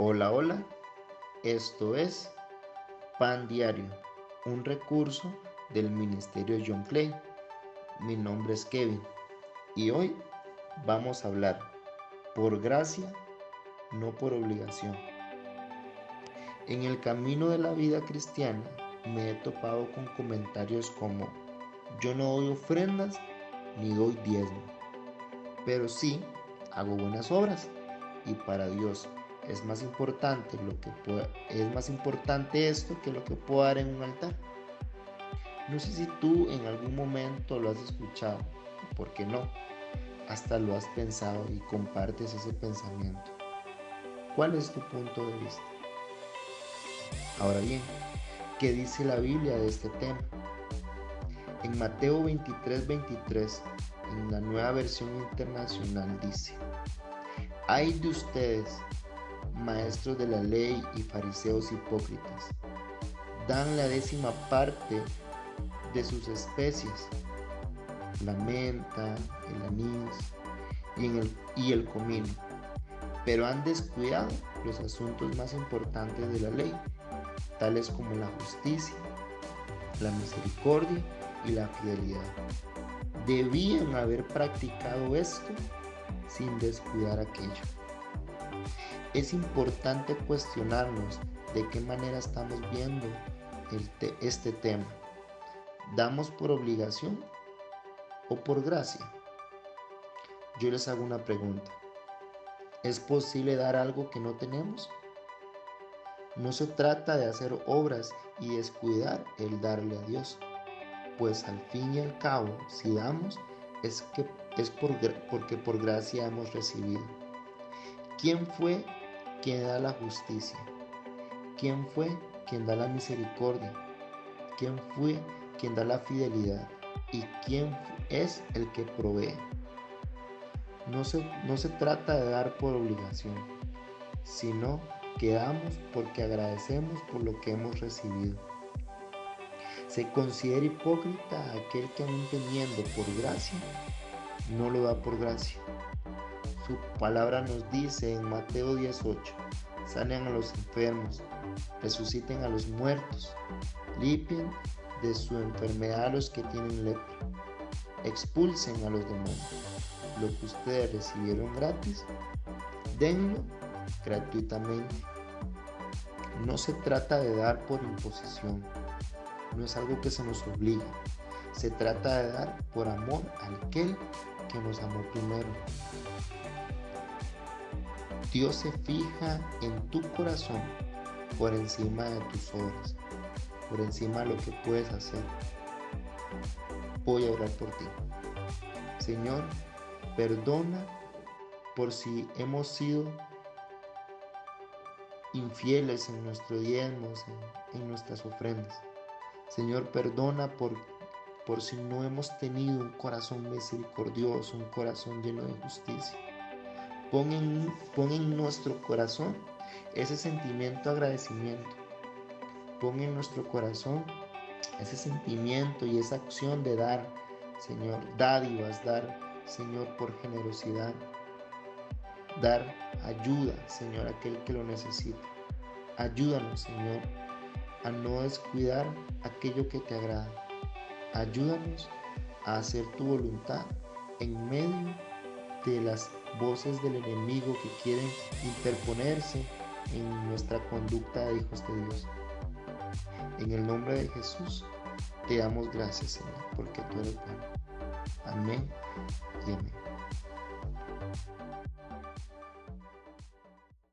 Hola, hola, esto es Pan Diario, un recurso del Ministerio John Clay. Mi nombre es Kevin y hoy vamos a hablar por gracia, no por obligación. En el camino de la vida cristiana me he topado con comentarios como yo no doy ofrendas ni doy diezmo, pero sí hago buenas obras y para Dios es más importante lo que es más importante esto que lo que puedo dar en un altar. No sé si tú en algún momento lo has escuchado, o por qué no, hasta lo has pensado y compartes ese pensamiento. ¿Cuál es tu punto de vista? Ahora bien, ¿qué dice la Biblia de este tema? En Mateo 23, 23, en la nueva versión internacional dice, hay de ustedes maestros de la ley y fariseos hipócritas. Dan la décima parte de sus especies, la menta, el anís y, el, y el comino, pero han descuidado los asuntos más importantes de la ley, tales como la justicia, la misericordia y la fidelidad. Debían haber practicado esto sin descuidar aquello es importante cuestionarnos de qué manera estamos viendo este tema. ¿Damos por obligación o por gracia? Yo les hago una pregunta. ¿Es posible dar algo que no tenemos? No se trata de hacer obras y descuidar el darle a Dios, pues al fin y al cabo, si damos, es, que, es por, porque por gracia hemos recibido. ¿Quién fue quien da la justicia? ¿Quién fue quien da la misericordia? ¿Quién fue quien da la fidelidad? ¿Y quién es el que provee? No se, no se trata de dar por obligación, sino que damos porque agradecemos por lo que hemos recibido. Se considera hipócrita aquel que aún teniendo por gracia, no lo da por gracia. Su palabra nos dice en Mateo 18, sanen a los enfermos, resuciten a los muertos, limpien de su enfermedad a los que tienen lepra, expulsen a los demonios. Lo que ustedes recibieron gratis, denlo gratuitamente. No se trata de dar por imposición, no es algo que se nos obliga. Se trata de dar por amor a aquel que nos amó primero. Dios se fija en tu corazón por encima de tus obras, por encima de lo que puedes hacer. Voy a orar por ti. Señor, perdona por si hemos sido infieles en nuestros diezmos, en, nuestras ofrendas. Señor, perdona por, por si no hemos tenido un corazón misericordioso, un corazón lleno de justicia. Pon en, nuestro corazón ese sentimiento de agradecimiento. Pon en nuestro corazón ese sentimiento y esa acción de dar, Señor, dádivas, dar, Señor, por generosidad. Dar ayuda, Señor, a aquel que lo necesita. Ayúdanos, Señor, a no descuidar aquello que te agrada. Ayúdanos a hacer tu voluntad en medio de las voces del enemigo que quieren interponerse en nuestra conducta de hijos de Dios. En el nombre de Jesús, te damos gracias, Señor, porque tú eres bueno. Amén y amén.